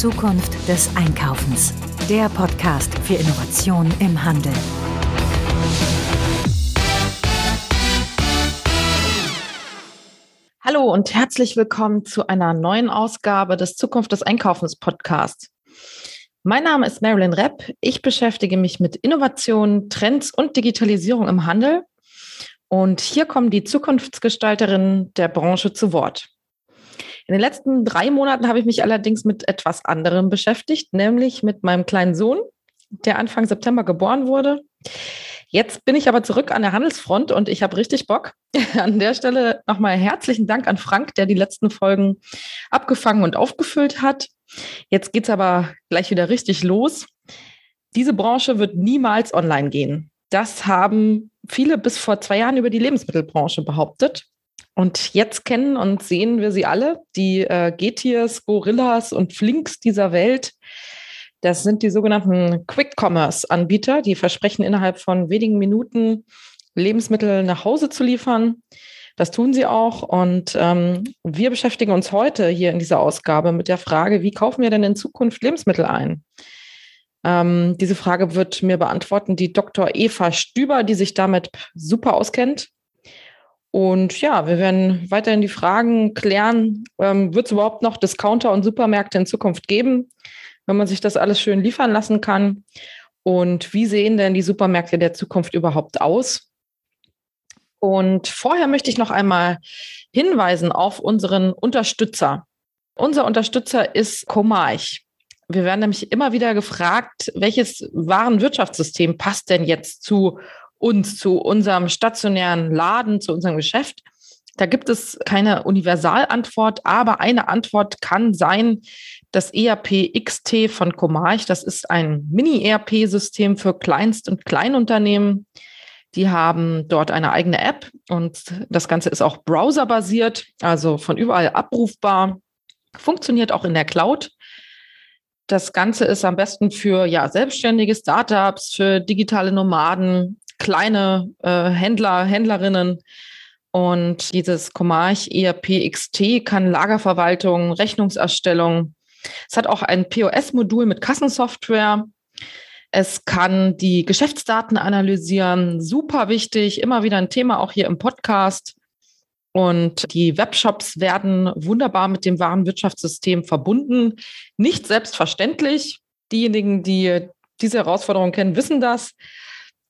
Zukunft des Einkaufens. Der Podcast für Innovation im Handel. Hallo und herzlich willkommen zu einer neuen Ausgabe des Zukunft des Einkaufens Podcasts. Mein Name ist Marilyn Repp. Ich beschäftige mich mit Innovationen, Trends und Digitalisierung im Handel. Und hier kommen die Zukunftsgestalterinnen der Branche zu Wort. In den letzten drei Monaten habe ich mich allerdings mit etwas anderem beschäftigt, nämlich mit meinem kleinen Sohn, der Anfang September geboren wurde. Jetzt bin ich aber zurück an der Handelsfront und ich habe richtig Bock. An der Stelle nochmal herzlichen Dank an Frank, der die letzten Folgen abgefangen und aufgefüllt hat. Jetzt geht es aber gleich wieder richtig los. Diese Branche wird niemals online gehen. Das haben viele bis vor zwei Jahren über die Lebensmittelbranche behauptet. Und jetzt kennen und sehen wir sie alle, die äh, Getiers, Gorillas und Flinks dieser Welt. Das sind die sogenannten Quick-Commerce-Anbieter, die versprechen innerhalb von wenigen Minuten Lebensmittel nach Hause zu liefern. Das tun sie auch. Und ähm, wir beschäftigen uns heute hier in dieser Ausgabe mit der Frage, wie kaufen wir denn in Zukunft Lebensmittel ein? Ähm, diese Frage wird mir beantworten die Dr. Eva Stüber, die sich damit super auskennt. Und ja, wir werden weiterhin die Fragen klären, ähm, wird es überhaupt noch Discounter und Supermärkte in Zukunft geben, wenn man sich das alles schön liefern lassen kann? Und wie sehen denn die Supermärkte der Zukunft überhaupt aus? Und vorher möchte ich noch einmal hinweisen auf unseren Unterstützer. Unser Unterstützer ist Comarch. Wir werden nämlich immer wieder gefragt, welches Warenwirtschaftssystem passt denn jetzt zu uns, zu unserem stationären Laden, zu unserem Geschäft. Da gibt es keine Universalantwort, aber eine Antwort kann sein, das ERP XT von Comarch. Das ist ein Mini-ERP-System für Kleinst- und Kleinunternehmen. Die haben dort eine eigene App und das Ganze ist auch browserbasiert, also von überall abrufbar, funktioniert auch in der Cloud. Das Ganze ist am besten für ja, selbstständige Startups, für digitale Nomaden, kleine äh, Händler, Händlerinnen. Und dieses Comarch ERP XT kann Lagerverwaltung, Rechnungserstellung. Es hat auch ein POS-Modul mit Kassensoftware. Es kann die Geschäftsdaten analysieren. Super wichtig, immer wieder ein Thema auch hier im Podcast. Und die Webshops werden wunderbar mit dem Warenwirtschaftssystem verbunden. Nicht selbstverständlich. Diejenigen, die diese Herausforderung kennen, wissen das.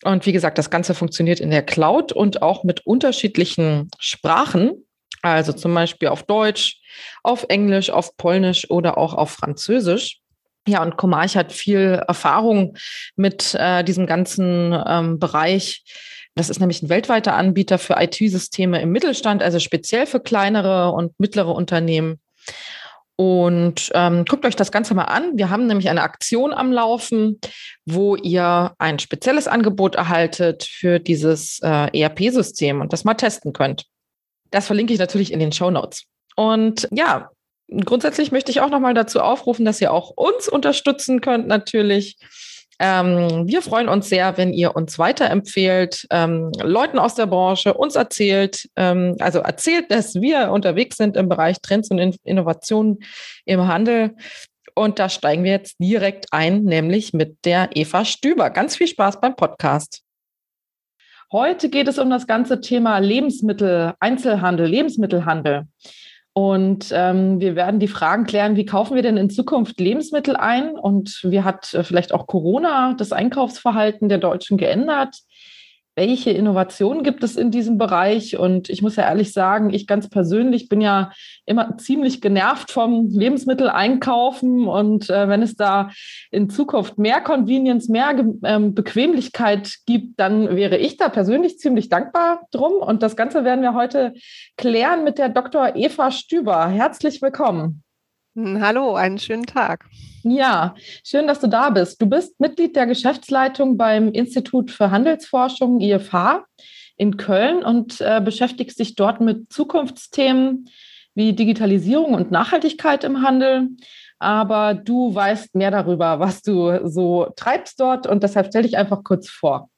Und wie gesagt, das Ganze funktioniert in der Cloud und auch mit unterschiedlichen Sprachen. Also zum Beispiel auf Deutsch, auf Englisch, auf Polnisch oder auch auf Französisch. Ja, und Comarch hat viel Erfahrung mit äh, diesem ganzen ähm, Bereich. Das ist nämlich ein weltweiter Anbieter für IT-Systeme im Mittelstand, also speziell für kleinere und mittlere Unternehmen. Und ähm, guckt euch das Ganze mal an. Wir haben nämlich eine Aktion am Laufen, wo ihr ein spezielles Angebot erhaltet für dieses äh, ERP-System und das mal testen könnt. Das verlinke ich natürlich in den Show Notes. Und ja, grundsätzlich möchte ich auch nochmal dazu aufrufen, dass ihr auch uns unterstützen könnt, natürlich. Ähm, wir freuen uns sehr, wenn ihr uns weiterempfehlt, ähm, Leuten aus der Branche uns erzählt, ähm, also erzählt, dass wir unterwegs sind im Bereich Trends und In Innovationen im Handel. Und da steigen wir jetzt direkt ein, nämlich mit der Eva Stüber. Ganz viel Spaß beim Podcast. Heute geht es um das ganze Thema Lebensmittel, Einzelhandel, Lebensmittelhandel. Und ähm, wir werden die Fragen klären, wie kaufen wir denn in Zukunft Lebensmittel ein? Und wie hat äh, vielleicht auch Corona das Einkaufsverhalten der Deutschen geändert? Welche Innovationen gibt es in diesem Bereich? Und ich muss ja ehrlich sagen, ich ganz persönlich bin ja immer ziemlich genervt vom Lebensmitteleinkaufen. Und äh, wenn es da in Zukunft mehr Convenience, mehr ähm, Bequemlichkeit gibt, dann wäre ich da persönlich ziemlich dankbar drum. Und das Ganze werden wir heute klären mit der Dr. Eva Stüber. Herzlich willkommen. Hallo, einen schönen Tag. Ja, schön, dass du da bist. Du bist Mitglied der Geschäftsleitung beim Institut für Handelsforschung IFH in Köln und äh, beschäftigst dich dort mit Zukunftsthemen wie Digitalisierung und Nachhaltigkeit im Handel. Aber du weißt mehr darüber, was du so treibst dort und deshalb stell dich einfach kurz vor.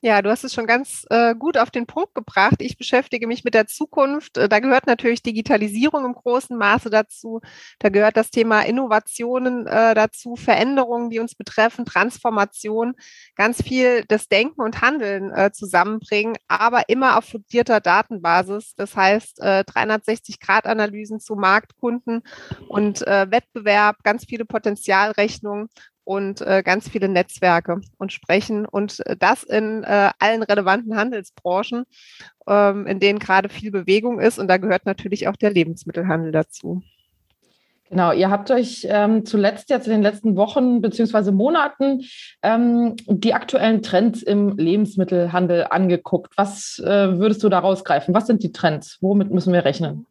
Ja, du hast es schon ganz äh, gut auf den Punkt gebracht. Ich beschäftige mich mit der Zukunft. Äh, da gehört natürlich Digitalisierung im großen Maße dazu. Da gehört das Thema Innovationen äh, dazu, Veränderungen, die uns betreffen, Transformation, ganz viel das Denken und Handeln äh, zusammenbringen, aber immer auf fundierter Datenbasis. Das heißt, 360-Grad-Analysen äh, zu Marktkunden und äh, Wettbewerb, ganz viele Potenzialrechnungen und äh, ganz viele Netzwerke und sprechen und äh, das in äh, allen relevanten Handelsbranchen, ähm, in denen gerade viel Bewegung ist und da gehört natürlich auch der Lebensmittelhandel dazu. Genau, ihr habt euch ähm, zuletzt jetzt in den letzten Wochen beziehungsweise Monaten ähm, die aktuellen Trends im Lebensmittelhandel angeguckt. Was äh, würdest du da rausgreifen? Was sind die Trends? Womit müssen wir rechnen?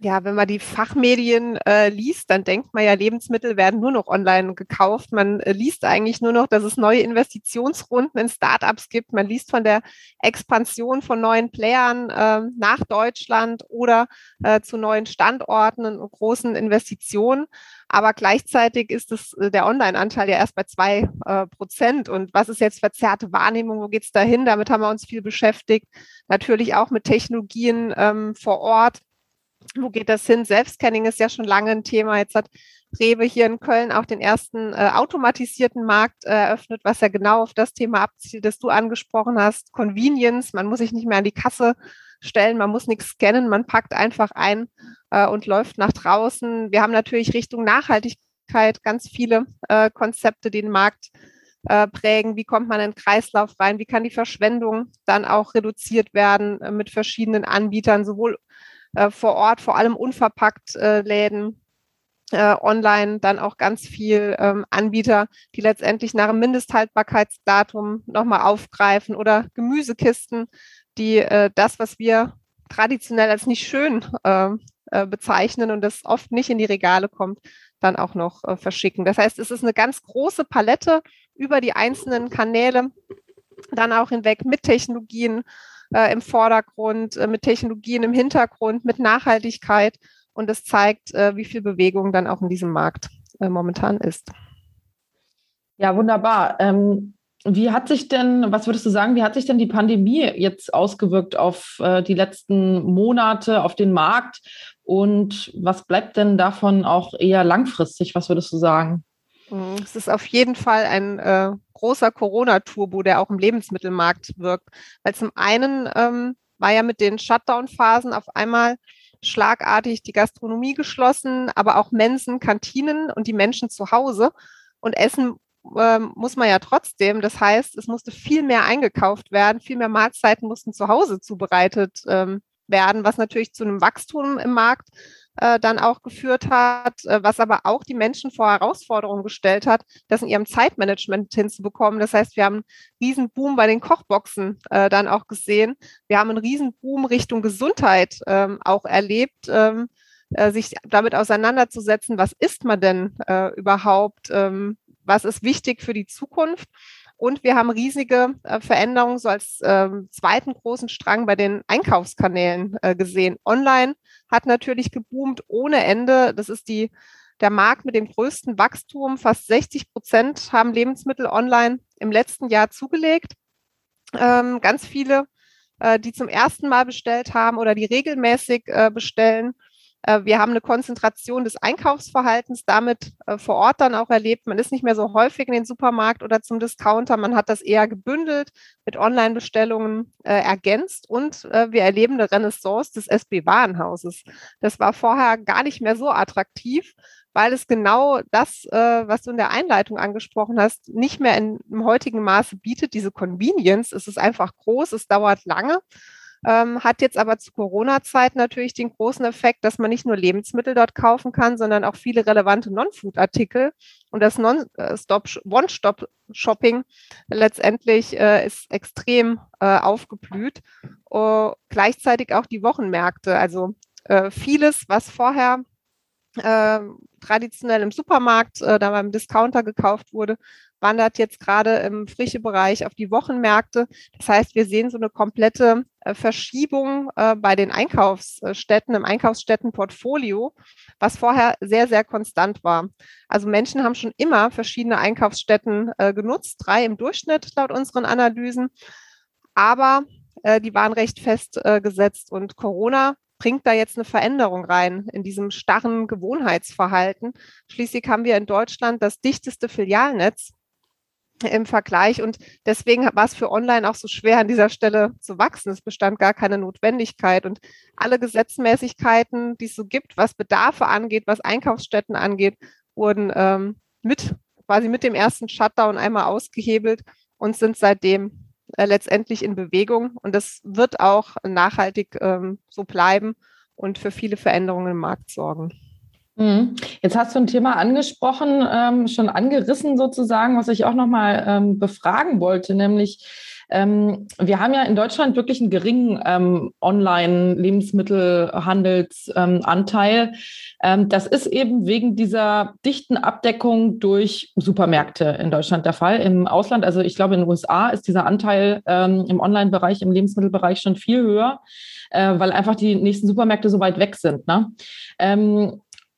Ja, wenn man die Fachmedien äh, liest, dann denkt man ja, Lebensmittel werden nur noch online gekauft. Man äh, liest eigentlich nur noch, dass es neue Investitionsrunden in Startups gibt. Man liest von der Expansion von neuen Playern äh, nach Deutschland oder äh, zu neuen Standorten und großen Investitionen. Aber gleichzeitig ist es äh, der Online-Anteil ja erst bei zwei äh, Prozent. Und was ist jetzt verzerrte Wahrnehmung? Wo geht's dahin? Damit haben wir uns viel beschäftigt. Natürlich auch mit Technologien ähm, vor Ort wo geht das hin? Selbstscanning ist ja schon lange ein Thema. Jetzt hat Rewe hier in Köln auch den ersten äh, automatisierten Markt äh, eröffnet, was ja genau auf das Thema abzielt, das du angesprochen hast. Convenience, man muss sich nicht mehr an die Kasse stellen, man muss nichts scannen, man packt einfach ein äh, und läuft nach draußen. Wir haben natürlich Richtung Nachhaltigkeit ganz viele äh, Konzepte, die den Markt äh, prägen. Wie kommt man in den Kreislauf rein? Wie kann die Verschwendung dann auch reduziert werden äh, mit verschiedenen Anbietern, sowohl äh, vor Ort, vor allem unverpackt äh, Läden, äh, online dann auch ganz viel ähm, Anbieter, die letztendlich nach dem Mindesthaltbarkeitsdatum nochmal aufgreifen oder Gemüsekisten, die äh, das, was wir traditionell als nicht schön äh, äh, bezeichnen und das oft nicht in die Regale kommt, dann auch noch äh, verschicken. Das heißt, es ist eine ganz große Palette über die einzelnen Kanäle, dann auch hinweg mit Technologien, äh, im Vordergrund, äh, mit Technologien im Hintergrund, mit Nachhaltigkeit. Und das zeigt, äh, wie viel Bewegung dann auch in diesem Markt äh, momentan ist. Ja, wunderbar. Ähm, wie hat sich denn, was würdest du sagen, wie hat sich denn die Pandemie jetzt ausgewirkt auf äh, die letzten Monate, auf den Markt? Und was bleibt denn davon auch eher langfristig? Was würdest du sagen? Mhm. Es ist auf jeden Fall ein äh, großer Corona-Turbo, der auch im Lebensmittelmarkt wirkt. Weil zum einen ähm, war ja mit den Shutdown-Phasen auf einmal schlagartig die Gastronomie geschlossen, aber auch Mensen, Kantinen und die Menschen zu Hause. Und Essen ähm, muss man ja trotzdem. Das heißt, es musste viel mehr eingekauft werden, viel mehr Mahlzeiten mussten zu Hause zubereitet ähm, werden, was natürlich zu einem Wachstum im Markt äh, dann auch geführt hat, äh, was aber auch die Menschen vor Herausforderungen gestellt hat, das in ihrem Zeitmanagement hinzubekommen. Das heißt, wir haben einen riesen Boom bei den Kochboxen äh, dann auch gesehen. Wir haben einen riesen Boom Richtung Gesundheit ähm, auch erlebt. Ähm, äh, sich damit auseinanderzusetzen, was ist man denn überhaupt, ähm, was ist wichtig für die Zukunft und wir haben riesige äh, Veränderungen so als ähm, zweiten großen Strang bei den Einkaufskanälen äh, gesehen. Online hat natürlich geboomt ohne Ende. Das ist die, der Markt mit dem größten Wachstum. Fast 60 Prozent haben Lebensmittel online im letzten Jahr zugelegt. Ähm, ganz viele, äh, die zum ersten Mal bestellt haben oder die regelmäßig äh, bestellen. Äh, wir haben eine Konzentration des Einkaufsverhaltens damit äh, vor Ort dann auch erlebt. Man ist nicht mehr so häufig in den Supermarkt oder zum Discounter. Man hat das eher gebündelt mit Online-Bestellungen äh, ergänzt und äh, wir erleben eine Renaissance des SB-Warenhauses. Das war vorher gar nicht mehr so attraktiv, weil es genau das, äh, was du in der Einleitung angesprochen hast, nicht mehr in, im heutigen Maße bietet, diese Convenience. Es ist einfach groß, es dauert lange ähm, hat jetzt aber zu Corona-Zeit natürlich den großen Effekt, dass man nicht nur Lebensmittel dort kaufen kann, sondern auch viele relevante Non-Food-Artikel. Und das Non-Stop-One-Stop-Shopping letztendlich äh, ist extrem äh, aufgeblüht. Uh, gleichzeitig auch die Wochenmärkte. Also äh, vieles, was vorher äh, traditionell im Supermarkt, äh, da beim Discounter gekauft wurde, wandert jetzt gerade im frische Bereich auf die Wochenmärkte. Das heißt, wir sehen so eine komplette äh, Verschiebung äh, bei den Einkaufsstätten, im Einkaufsstättenportfolio, was vorher sehr, sehr konstant war. Also Menschen haben schon immer verschiedene Einkaufsstätten äh, genutzt, drei im Durchschnitt laut unseren Analysen. aber äh, die waren recht festgesetzt und Corona bringt da jetzt eine Veränderung rein in diesem starren Gewohnheitsverhalten. Schließlich haben wir in Deutschland das dichteste Filialnetz im Vergleich. Und deswegen war es für Online auch so schwer, an dieser Stelle zu wachsen. Es bestand gar keine Notwendigkeit. Und alle Gesetzmäßigkeiten, die es so gibt, was Bedarfe angeht, was Einkaufsstätten angeht, wurden ähm, mit quasi mit dem ersten Shutdown einmal ausgehebelt und sind seitdem äh, letztendlich in Bewegung. Und das wird auch nachhaltig ähm, so bleiben und für viele Veränderungen im Markt sorgen. Mhm. Jetzt hast du ein Thema angesprochen, ähm, schon angerissen sozusagen, was ich auch nochmal ähm, befragen wollte, nämlich ähm, wir haben ja in Deutschland wirklich einen geringen ähm, Online-Lebensmittelhandelsanteil. Ähm, das ist eben wegen dieser dichten Abdeckung durch Supermärkte in Deutschland der Fall. Im Ausland, also ich glaube in den USA, ist dieser Anteil ähm, im Online-Bereich, im Lebensmittelbereich schon viel höher, äh, weil einfach die nächsten Supermärkte so weit weg sind. Ne?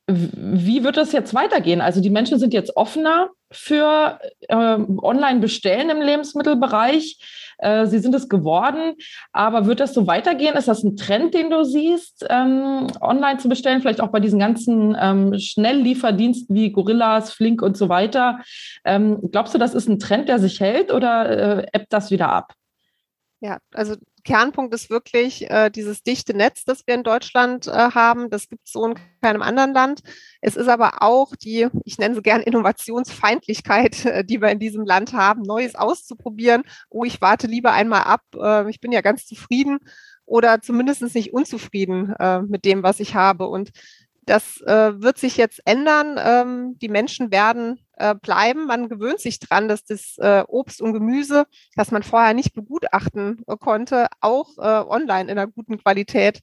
Wie wird das jetzt weitergehen? Also die Menschen sind jetzt offener für äh, Online-Bestellen im Lebensmittelbereich. Äh, sie sind es geworden, aber wird das so weitergehen? Ist das ein Trend, den du siehst, ähm, online zu bestellen? Vielleicht auch bei diesen ganzen ähm, Schnelllieferdiensten wie Gorillas, Flink und so weiter. Ähm, glaubst du, das ist ein Trend, der sich hält oder äh, ebbt das wieder ab? Ja, also Kernpunkt ist wirklich äh, dieses dichte Netz, das wir in Deutschland äh, haben. Das gibt es so in keinem anderen Land. Es ist aber auch die, ich nenne sie gern Innovationsfeindlichkeit, äh, die wir in diesem Land haben, Neues auszuprobieren. Oh, ich warte lieber einmal ab. Äh, ich bin ja ganz zufrieden oder zumindest nicht unzufrieden äh, mit dem, was ich habe. Und das äh, wird sich jetzt ändern. Ähm, die Menschen werden äh, bleiben. Man gewöhnt sich dran, dass das äh, Obst und Gemüse, das man vorher nicht begutachten äh, konnte, auch äh, online in einer guten Qualität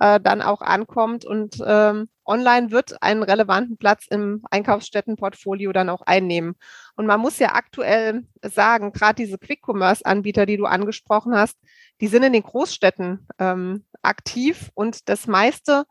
äh, dann auch ankommt. Und ähm, online wird einen relevanten Platz im Einkaufsstättenportfolio dann auch einnehmen. Und man muss ja aktuell sagen, gerade diese Quick-Commerce-Anbieter, die du angesprochen hast, die sind in den Großstädten ähm, aktiv und das meiste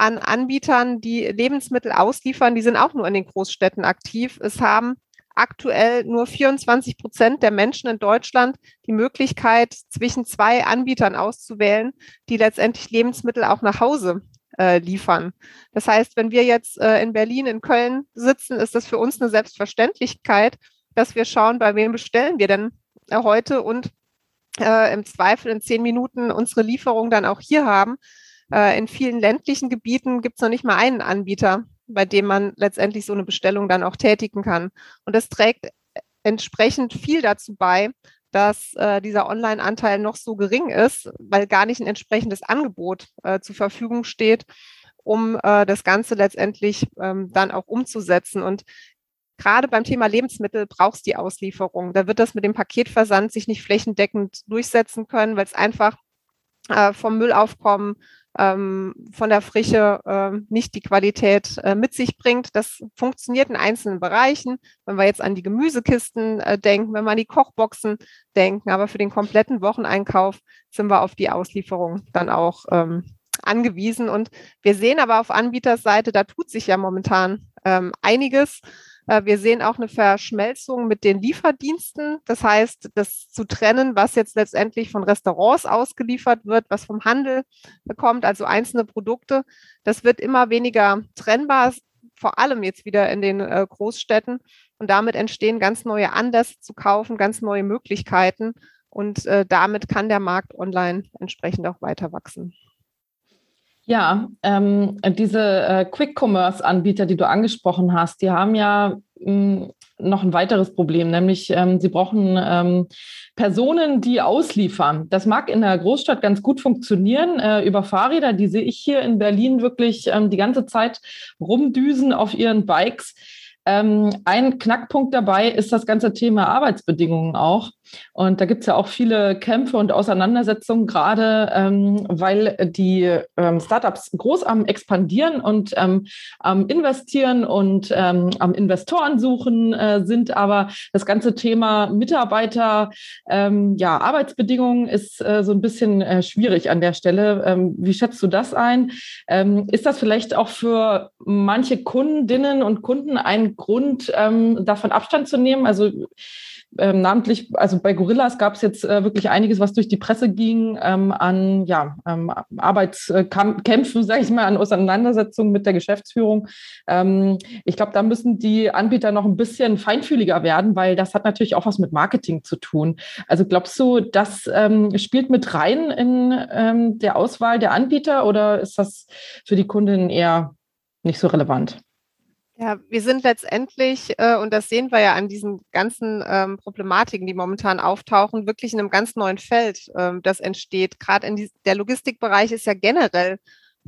an Anbietern, die Lebensmittel ausliefern, die sind auch nur in den Großstädten aktiv. Es haben aktuell nur 24 Prozent der Menschen in Deutschland die Möglichkeit, zwischen zwei Anbietern auszuwählen, die letztendlich Lebensmittel auch nach Hause äh, liefern. Das heißt, wenn wir jetzt äh, in Berlin, in Köln sitzen, ist das für uns eine Selbstverständlichkeit, dass wir schauen, bei wem bestellen wir denn äh, heute und äh, im Zweifel in zehn Minuten unsere Lieferung dann auch hier haben. Äh, in vielen ländlichen Gebieten gibt es noch nicht mal einen Anbieter, bei dem man letztendlich so eine Bestellung dann auch tätigen kann. Und das trägt entsprechend viel dazu bei, dass äh, dieser Online-Anteil noch so gering ist, weil gar nicht ein entsprechendes Angebot äh, zur Verfügung steht, um äh, das Ganze letztendlich ähm, dann auch umzusetzen. Und gerade beim Thema Lebensmittel brauchst die Auslieferung. Da wird das mit dem Paketversand sich nicht flächendeckend durchsetzen können, weil es einfach äh, vom Müllaufkommen ähm, von der Frische äh, nicht die Qualität äh, mit sich bringt. Das funktioniert in einzelnen Bereichen. Wenn wir jetzt an die Gemüsekisten äh, denken, wenn wir an die Kochboxen denken, aber für den kompletten Wocheneinkauf sind wir auf die Auslieferung dann auch ähm, angewiesen. Und wir sehen aber auf Anbieterseite, da tut sich ja momentan ähm, einiges. Äh, wir sehen auch eine Verschmelzung mit den Lieferdiensten. Das heißt, das zu trennen, was jetzt letztendlich von Restaurants ausgeliefert wird, was vom Handel kommt, also einzelne Produkte, das wird immer weniger trennbar, vor allem jetzt wieder in den äh, Großstädten. Und damit entstehen ganz neue Anlässe zu kaufen, ganz neue Möglichkeiten. Und äh, damit kann der Markt online entsprechend auch weiter wachsen. Ja, ähm, diese äh, Quick-Commerce-Anbieter, die du angesprochen hast, die haben ja mh, hm, noch ein weiteres Problem, nämlich ähm, sie brauchen ähm, Personen, die ausliefern. Das mag in der Großstadt ganz gut funktionieren äh, über Fahrräder, die sehe ich hier in Berlin wirklich ähm, die ganze Zeit rumdüsen auf ihren Bikes. Ähm, ein Knackpunkt dabei ist das ganze Thema Arbeitsbedingungen auch. Und da gibt es ja auch viele Kämpfe und Auseinandersetzungen, gerade ähm, weil die ähm, Startups groß am Expandieren und ähm, am Investieren und ähm, am Investoren suchen äh, sind. Aber das ganze Thema Mitarbeiter, ähm, ja, Arbeitsbedingungen ist äh, so ein bisschen äh, schwierig an der Stelle. Ähm, wie schätzt du das ein? Ist das vielleicht auch für manche Kundinnen und Kunden ein Grund, davon Abstand zu nehmen? Also ähm, namentlich, also bei Gorillas gab es jetzt äh, wirklich einiges, was durch die Presse ging, ähm, an ja, ähm, Arbeitskämpfen, sage ich mal, an Auseinandersetzungen mit der Geschäftsführung. Ähm, ich glaube, da müssen die Anbieter noch ein bisschen feinfühliger werden, weil das hat natürlich auch was mit Marketing zu tun. Also glaubst du, das ähm, spielt mit rein in ähm, der Auswahl der Anbieter oder ist das für die Kunden eher nicht so relevant? Ja, wir sind letztendlich, äh, und das sehen wir ja an diesen ganzen ähm, Problematiken, die momentan auftauchen, wirklich in einem ganz neuen Feld, ähm, das entsteht. Gerade in die, der Logistikbereich ist ja generell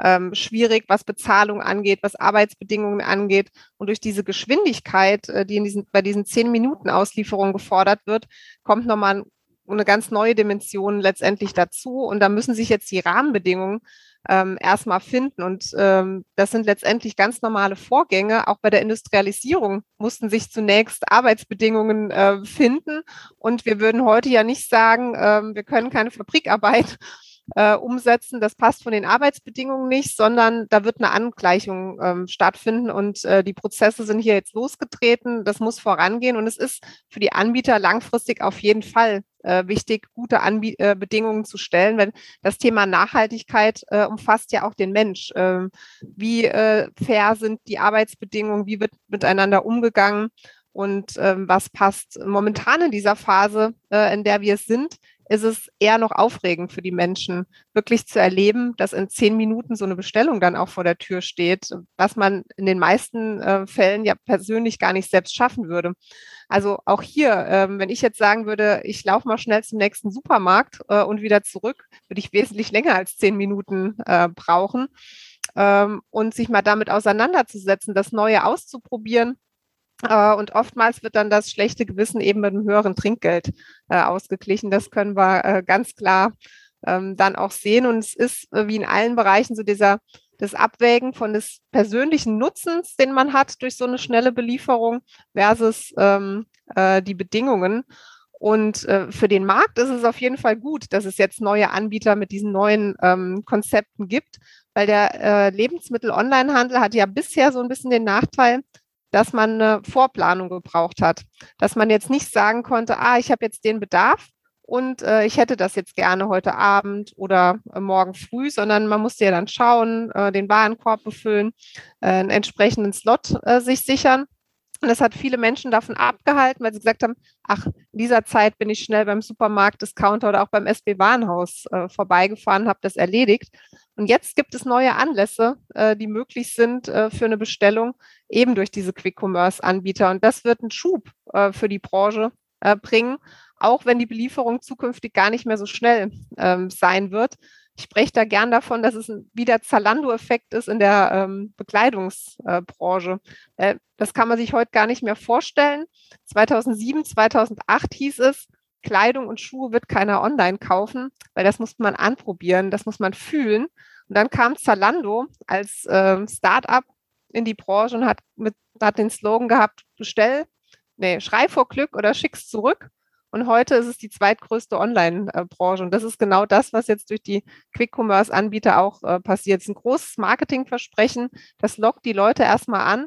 ähm, schwierig, was Bezahlung angeht, was Arbeitsbedingungen angeht. Und durch diese Geschwindigkeit, äh, die in diesen, bei diesen zehn Minuten Auslieferungen gefordert wird, kommt nochmal eine ganz neue Dimension letztendlich dazu. Und da müssen sich jetzt die Rahmenbedingungen ähm, erstmal finden. Und ähm, das sind letztendlich ganz normale Vorgänge. Auch bei der Industrialisierung mussten sich zunächst Arbeitsbedingungen äh, finden. Und wir würden heute ja nicht sagen, ähm, wir können keine Fabrikarbeit äh, umsetzen. Das passt von den Arbeitsbedingungen nicht, sondern da wird eine Angleichung ähm, stattfinden und äh, die Prozesse sind hier jetzt losgetreten. Das muss vorangehen und es ist für die Anbieter langfristig auf jeden Fall äh, wichtig, gute Anbie äh, Bedingungen zu stellen, weil das Thema Nachhaltigkeit äh, umfasst ja auch den Mensch. Ähm, wie äh, fair sind die Arbeitsbedingungen? Wie wird miteinander umgegangen? Und ähm, was passt momentan in dieser Phase, äh, in der wir sind, ist es eher noch aufregend für die Menschen, wirklich zu erleben, dass in zehn Minuten so eine Bestellung dann auch vor der Tür steht, was man in den meisten äh, Fällen ja persönlich gar nicht selbst schaffen würde. Also auch hier, ähm, wenn ich jetzt sagen würde, ich laufe mal schnell zum nächsten Supermarkt äh, und wieder zurück, würde ich wesentlich länger als zehn Minuten äh, brauchen. Ähm, und sich mal damit auseinanderzusetzen, das Neue auszuprobieren, und oftmals wird dann das schlechte Gewissen eben mit einem höheren Trinkgeld äh, ausgeglichen. Das können wir äh, ganz klar ähm, dann auch sehen. Und es ist äh, wie in allen Bereichen so dieser das Abwägen von des persönlichen Nutzens, den man hat durch so eine schnelle Belieferung versus ähm, äh, die Bedingungen. Und äh, für den Markt ist es auf jeden Fall gut, dass es jetzt neue Anbieter mit diesen neuen ähm, Konzepten gibt, weil der äh, Lebensmittel-Online-Handel hat ja bisher so ein bisschen den Nachteil, dass man eine Vorplanung gebraucht hat. Dass man jetzt nicht sagen konnte, ah, ich habe jetzt den Bedarf und äh, ich hätte das jetzt gerne heute Abend oder äh, morgen früh, sondern man musste ja dann schauen, äh, den Warenkorb befüllen, äh, einen entsprechenden Slot äh, sich sichern. Und das hat viele Menschen davon abgehalten, weil sie gesagt haben, ach, in dieser Zeit bin ich schnell beim Supermarkt, Discounter oder auch beim SB Warenhaus äh, vorbeigefahren, habe das erledigt. Und jetzt gibt es neue Anlässe, äh, die möglich sind äh, für eine Bestellung, eben durch diese Quick-Commerce-Anbieter. Und das wird einen Schub äh, für die Branche äh, bringen, auch wenn die Belieferung zukünftig gar nicht mehr so schnell ähm, sein wird. Ich spreche da gern davon, dass es ein, wie der Zalando-Effekt ist in der ähm, Bekleidungsbranche. Äh, das kann man sich heute gar nicht mehr vorstellen. 2007, 2008 hieß es, Kleidung und Schuhe wird keiner online kaufen, weil das muss man anprobieren, das muss man fühlen. Und dann kam Zalando als äh, Start-up in die Branche und hat, mit, hat den Slogan gehabt, bestell, nee, schrei vor Glück oder schick's zurück. Und heute ist es die zweitgrößte Online-Branche. Und das ist genau das, was jetzt durch die Quick-Commerce-Anbieter auch äh, passiert. Es ist ein großes Marketingversprechen. Das lockt die Leute erstmal an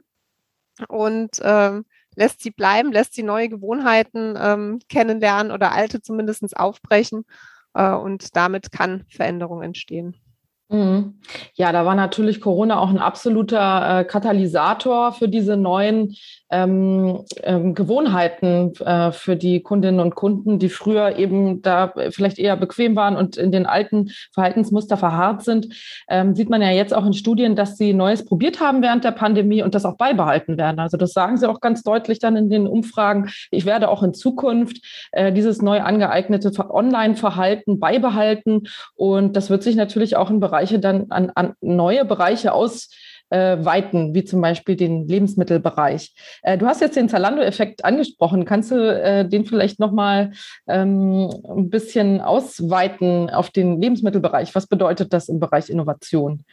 und ähm, lässt sie bleiben, lässt sie neue Gewohnheiten ähm, kennenlernen oder alte zumindest aufbrechen. Äh, und damit kann Veränderung entstehen. Mhm. Ja, da war natürlich Corona auch ein absoluter äh, Katalysator für diese neuen ähm, ähm, Gewohnheiten äh, für die Kundinnen und Kunden, die früher eben da vielleicht eher bequem waren und in den alten Verhaltensmuster verharrt sind. Ähm, sieht man ja jetzt auch in Studien, dass sie Neues probiert haben während der Pandemie und das auch beibehalten werden. Also das sagen sie auch ganz deutlich dann in den Umfragen. Ich werde auch in Zukunft äh, dieses neu angeeignete Online-Verhalten beibehalten und das wird sich natürlich auch im Bereich Bereiche dann an, an neue Bereiche ausweiten, wie zum Beispiel den Lebensmittelbereich. Äh, du hast jetzt den Zalando-Effekt angesprochen. Kannst du äh, den vielleicht nochmal ähm, ein bisschen ausweiten auf den Lebensmittelbereich? Was bedeutet das im Bereich Innovation?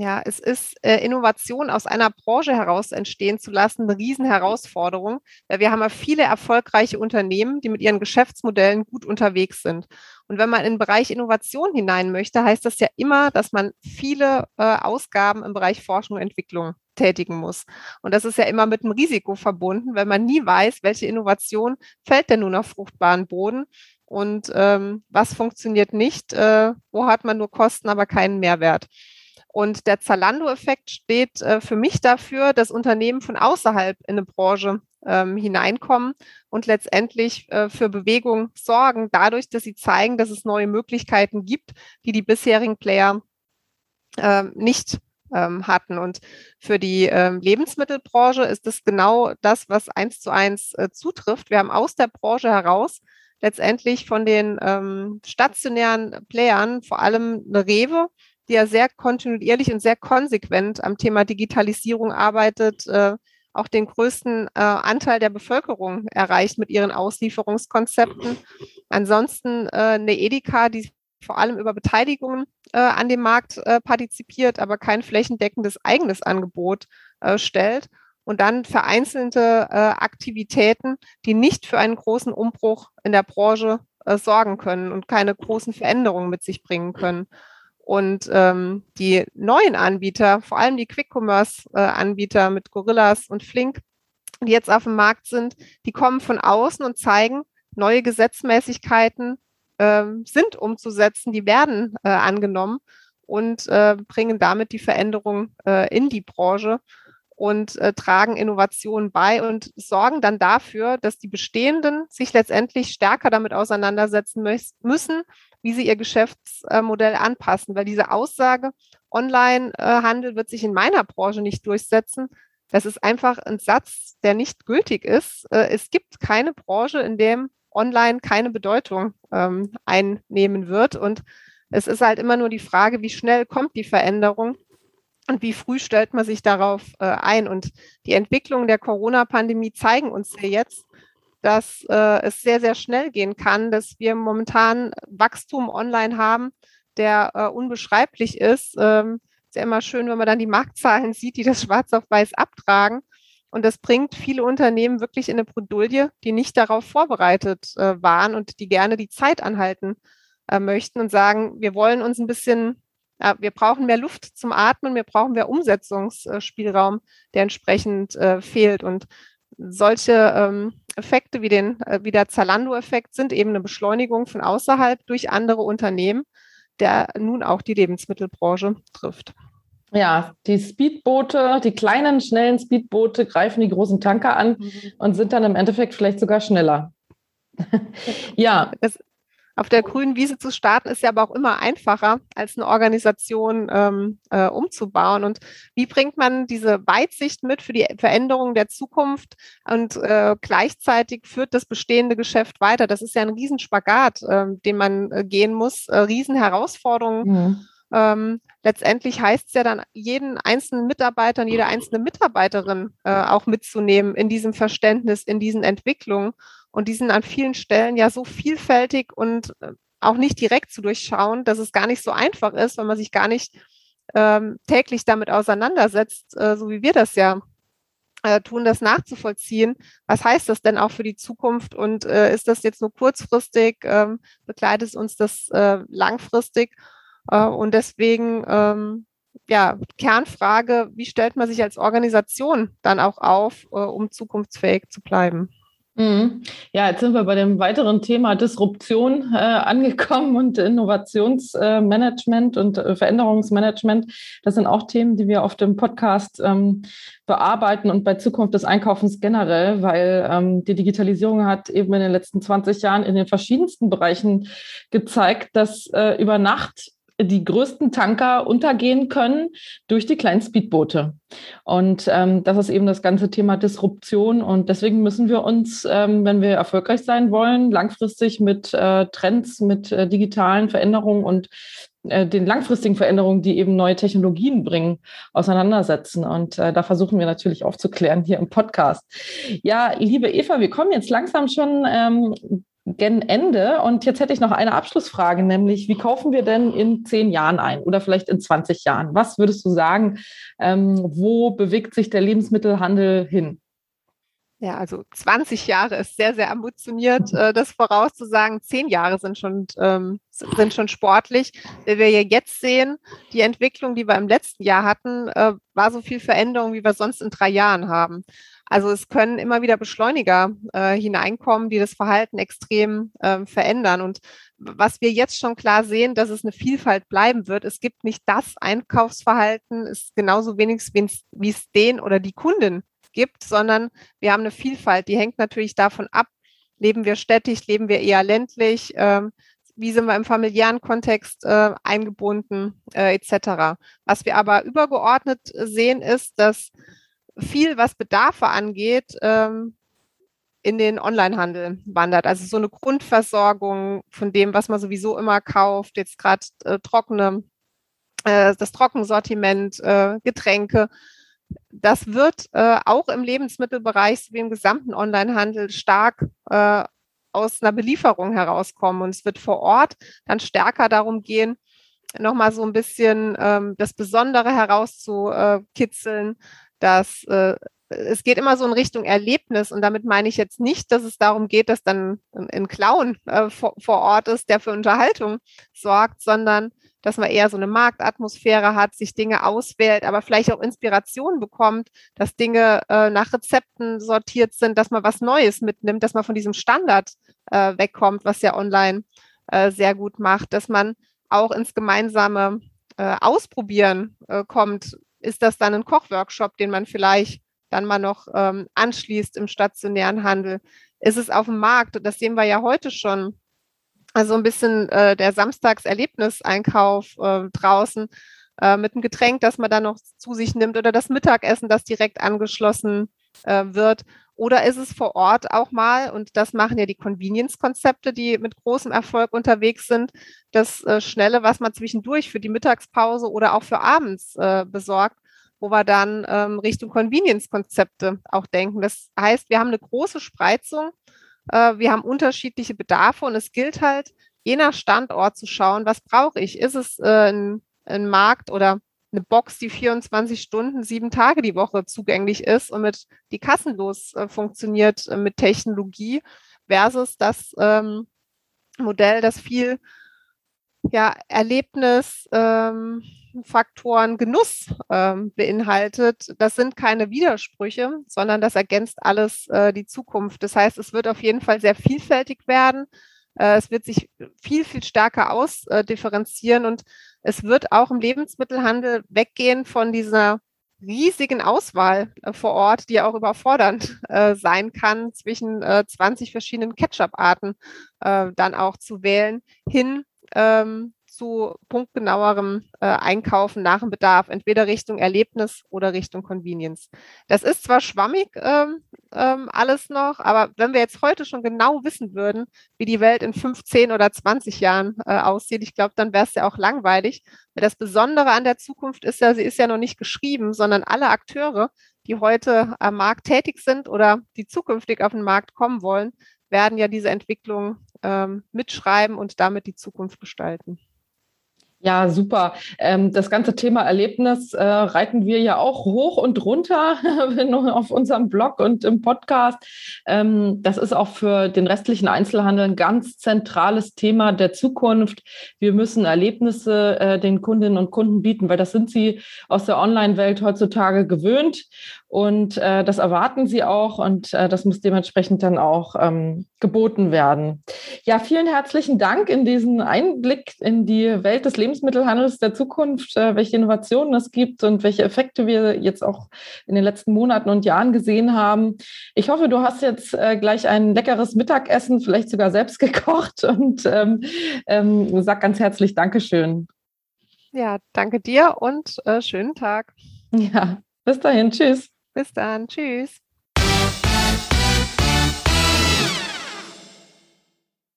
Ja, es ist äh, Innovation aus einer Branche heraus entstehen zu lassen, eine Riesenherausforderung, weil wir haben ja viele erfolgreiche Unternehmen, die mit ihren Geschäftsmodellen gut unterwegs sind. Und wenn man in den Bereich Innovation hinein möchte, heißt das ja immer, dass man viele äh, Ausgaben im Bereich Forschung und Entwicklung tätigen muss. Und das ist ja immer mit einem Risiko verbunden, weil man nie weiß, welche Innovation fällt denn nun auf fruchtbaren Boden und ähm, was funktioniert nicht, äh, wo hat man nur Kosten, aber keinen Mehrwert. Und der Zalando-Effekt steht äh, für mich dafür, dass Unternehmen von außerhalb in eine Branche ähm, hineinkommen und letztendlich äh, für Bewegung sorgen, dadurch, dass sie zeigen, dass es neue Möglichkeiten gibt, die die bisherigen Player äh, nicht ähm, hatten. Und für die ähm, Lebensmittelbranche ist es genau das, was eins zu eins äh, zutrifft. Wir haben aus der Branche heraus letztendlich von den ähm, stationären Playern, vor allem eine Rewe, die ja sehr kontinuierlich und sehr konsequent am Thema Digitalisierung arbeitet, äh, auch den größten äh, Anteil der Bevölkerung erreicht mit ihren Auslieferungskonzepten. Ansonsten äh, eine Edeka, die vor allem über Beteiligungen an dem Markt partizipiert, aber kein flächendeckendes eigenes Angebot stellt. Und dann vereinzelte Aktivitäten, die nicht für einen großen Umbruch in der Branche sorgen können und keine großen Veränderungen mit sich bringen können. Und ähm, die neuen Anbieter, vor allem die Quick-Commerce-Anbieter mit Gorillas und Flink, die jetzt auf dem Markt sind, die kommen von außen und zeigen, neue Gesetzmäßigkeiten äh, sind umzusetzen, die werden äh, angenommen und äh, bringen damit die Veränderung äh, in die Branche und äh, tragen Innovationen bei und sorgen dann dafür, dass die Bestehenden sich letztendlich stärker damit auseinandersetzen müssen, wie sie ihr Geschäftsmodell anpassen. Weil diese Aussage, Online-Handel wird sich in meiner Branche nicht durchsetzen, das ist einfach ein Satz, der nicht gültig ist. Äh, es gibt keine Branche, in der Online keine Bedeutung ähm, einnehmen wird. Und es ist halt immer nur die Frage, wie schnell kommt die Veränderung und wie früh stellt man sich darauf äh, ein? Und die Entwicklungen der Corona-Pandemie zeigen uns ja jetzt, dass äh, es sehr, sehr schnell gehen kann, dass wir momentan Wachstum online haben, der äh, unbeschreiblich ist. Ähm, ist ja immer schön, wenn man dann die Marktzahlen sieht, die das schwarz auf weiß abtragen. Und das bringt viele Unternehmen wirklich in eine Bredouille, die nicht darauf vorbereitet äh, waren und die gerne die Zeit anhalten äh, möchten und sagen, wir wollen uns ein bisschen ja, wir brauchen mehr Luft zum Atmen, wir brauchen mehr Umsetzungsspielraum, der entsprechend äh, fehlt. Und solche ähm, Effekte wie, den, äh, wie der Zalando-Effekt sind eben eine Beschleunigung von außerhalb durch andere Unternehmen, der nun auch die Lebensmittelbranche trifft. Ja, die Speedboote, die kleinen, schnellen Speedboote greifen die großen Tanker an mhm. und sind dann im Endeffekt vielleicht sogar schneller. ja. Das, auf der grünen Wiese zu starten, ist ja aber auch immer einfacher, als eine Organisation ähm, äh, umzubauen. Und wie bringt man diese Weitsicht mit für die Veränderung der Zukunft und äh, gleichzeitig führt das bestehende Geschäft weiter? Das ist ja ein Riesenspagat, äh, den man äh, gehen muss, äh, Riesenherausforderungen. Mhm. Ähm, letztendlich heißt es ja dann, jeden einzelnen Mitarbeiter und jede einzelne Mitarbeiterin äh, auch mitzunehmen in diesem Verständnis, in diesen Entwicklungen. Und die sind an vielen Stellen ja so vielfältig und äh, auch nicht direkt zu durchschauen, dass es gar nicht so einfach ist, wenn man sich gar nicht ähm, täglich damit auseinandersetzt, äh, so wie wir das ja äh, tun, das nachzuvollziehen. Was heißt das denn auch für die Zukunft und äh, ist das jetzt nur kurzfristig, ähm, begleitet uns das äh, langfristig? Äh, und deswegen, ähm, ja, Kernfrage, wie stellt man sich als Organisation dann auch auf, um zukunftsfähig zu bleiben? Mhm. Ja, jetzt sind wir bei dem weiteren Thema Disruption äh, angekommen und Innovationsmanagement äh, und äh, Veränderungsmanagement. Das sind auch Themen, die wir auf dem Podcast ähm, bearbeiten und bei Zukunft des Einkaufens generell, weil ähm, die Digitalisierung hat eben in den letzten 20 Jahren in den verschiedensten Bereichen gezeigt, dass äh, über Nacht die größten Tanker untergehen können durch die kleinen Speedboote. Und ähm, das ist eben das ganze Thema Disruption. Und deswegen müssen wir uns, ähm, wenn wir erfolgreich sein wollen, langfristig mit äh, Trends, mit äh, digitalen Veränderungen und äh, den langfristigen Veränderungen, die eben neue Technologien bringen, auseinandersetzen. Und äh, da versuchen wir natürlich aufzuklären hier im Podcast. Ja, liebe Eva, wir kommen jetzt langsam schon ähm, gen Ende. Und jetzt hätte ich noch eine Abschlussfrage, nämlich wie kaufen wir denn in zehn Jahren ein oder vielleicht in 20 Jahren? Was würdest du sagen, ähm, wo bewegt sich der Lebensmittelhandel hin? Ja, also 20 Jahre ist sehr, sehr ambitioniert, äh, das vorauszusagen. Zehn Jahre sind schon, ähm, sind schon sportlich. Wenn wir ja jetzt sehen, die Entwicklung, die wir im letzten Jahr hatten, äh, war so viel Veränderung, wie wir sonst in drei Jahren haben. Also es können immer wieder Beschleuniger äh, hineinkommen, die das Verhalten extrem äh, verändern. Und was wir jetzt schon klar sehen, dass es eine Vielfalt bleiben wird. Es gibt nicht das Einkaufsverhalten, ist genauso wenig, wie es den oder die Kunden gibt, sondern wir haben eine Vielfalt, die hängt natürlich davon ab, leben wir städtisch, leben wir eher ländlich, ähm, wie sind wir im familiären Kontext äh, eingebunden, äh, etc. Was wir aber übergeordnet sehen, ist, dass viel, was Bedarfe angeht, ähm, in den Onlinehandel wandert. Also so eine Grundversorgung von dem, was man sowieso immer kauft, jetzt gerade äh, trockene, äh, das Trockensortiment, äh, Getränke, das wird äh, auch im Lebensmittelbereich wie im gesamten Onlinehandel stark äh, aus einer Belieferung herauskommen. Und es wird vor Ort dann stärker darum gehen, nochmal so ein bisschen ähm, das Besondere herauszukitzeln, dass äh, es geht immer so in Richtung Erlebnis und damit meine ich jetzt nicht, dass es darum geht, dass dann ein Clown äh, vor, vor Ort ist, der für Unterhaltung sorgt, sondern dass man eher so eine Marktatmosphäre hat, sich Dinge auswählt, aber vielleicht auch Inspiration bekommt, dass Dinge äh, nach Rezepten sortiert sind, dass man was Neues mitnimmt, dass man von diesem Standard äh, wegkommt, was ja online äh, sehr gut macht, dass man auch ins gemeinsame äh, Ausprobieren äh, kommt. Ist das dann ein Kochworkshop, den man vielleicht dann mal noch ähm, anschließt im stationären Handel? Ist es auf dem Markt? Das sehen wir ja heute schon also ein bisschen äh, der Samstagserlebniseinkauf äh, draußen äh, mit einem Getränk, das man dann noch zu sich nimmt oder das Mittagessen, das direkt angeschlossen äh, wird. Oder ist es vor Ort auch mal, und das machen ja die Convenience-Konzepte, die mit großem Erfolg unterwegs sind, das äh, Schnelle, was man zwischendurch für die Mittagspause oder auch für abends äh, besorgt, wo wir dann ähm, Richtung Convenience-Konzepte auch denken. Das heißt, wir haben eine große Spreizung äh, wir haben unterschiedliche Bedarfe und es gilt halt, je nach Standort zu schauen, was brauche ich? Ist es äh, ein, ein Markt oder eine Box, die 24 Stunden, sieben Tage die Woche zugänglich ist und mit die kassenlos äh, funktioniert äh, mit Technologie versus das ähm, Modell, das viel ja, Erlebnis, ähm, Faktoren Genuss ähm, beinhaltet. Das sind keine Widersprüche, sondern das ergänzt alles äh, die Zukunft. Das heißt, es wird auf jeden Fall sehr vielfältig werden. Äh, es wird sich viel, viel stärker ausdifferenzieren und es wird auch im Lebensmittelhandel weggehen von dieser riesigen Auswahl äh, vor Ort, die auch überfordernd äh, sein kann, zwischen äh, 20 verschiedenen Ketchup-Arten äh, dann auch zu wählen, hin ähm, zu punktgenauerem äh, Einkaufen nach dem Bedarf, entweder Richtung Erlebnis oder Richtung Convenience. Das ist zwar schwammig ähm, ähm, alles noch, aber wenn wir jetzt heute schon genau wissen würden, wie die Welt in 15 oder 20 Jahren äh, aussieht, ich glaube, dann wäre es ja auch langweilig. Weil das Besondere an der Zukunft ist ja, sie ist ja noch nicht geschrieben, sondern alle Akteure, die heute am Markt tätig sind oder die zukünftig auf den Markt kommen wollen, werden ja diese Entwicklung ähm, mitschreiben und damit die Zukunft gestalten. Ja, super. Ähm, das ganze Thema Erlebnis äh, reiten wir ja auch hoch und runter auf unserem Blog und im Podcast. Ähm, das ist auch für den restlichen Einzelhandel ein ganz zentrales Thema der Zukunft. Wir müssen Erlebnisse äh, den Kundinnen und Kunden bieten, weil das sind sie aus der Online-Welt heutzutage gewöhnt. Und äh, das erwarten sie auch und äh, das muss dementsprechend dann auch ähm, geboten werden. Ja, vielen herzlichen Dank in diesen Einblick in die Welt des Lebensmittelhandels der Zukunft, äh, welche Innovationen es gibt und welche Effekte wir jetzt auch in den letzten Monaten und Jahren gesehen haben. Ich hoffe, du hast jetzt äh, gleich ein leckeres Mittagessen, vielleicht sogar selbst gekocht und ähm, ähm, sag ganz herzlich Dankeschön. Ja, danke dir und äh, schönen Tag. Ja, bis dahin. Tschüss. Bis dann. Tschüss.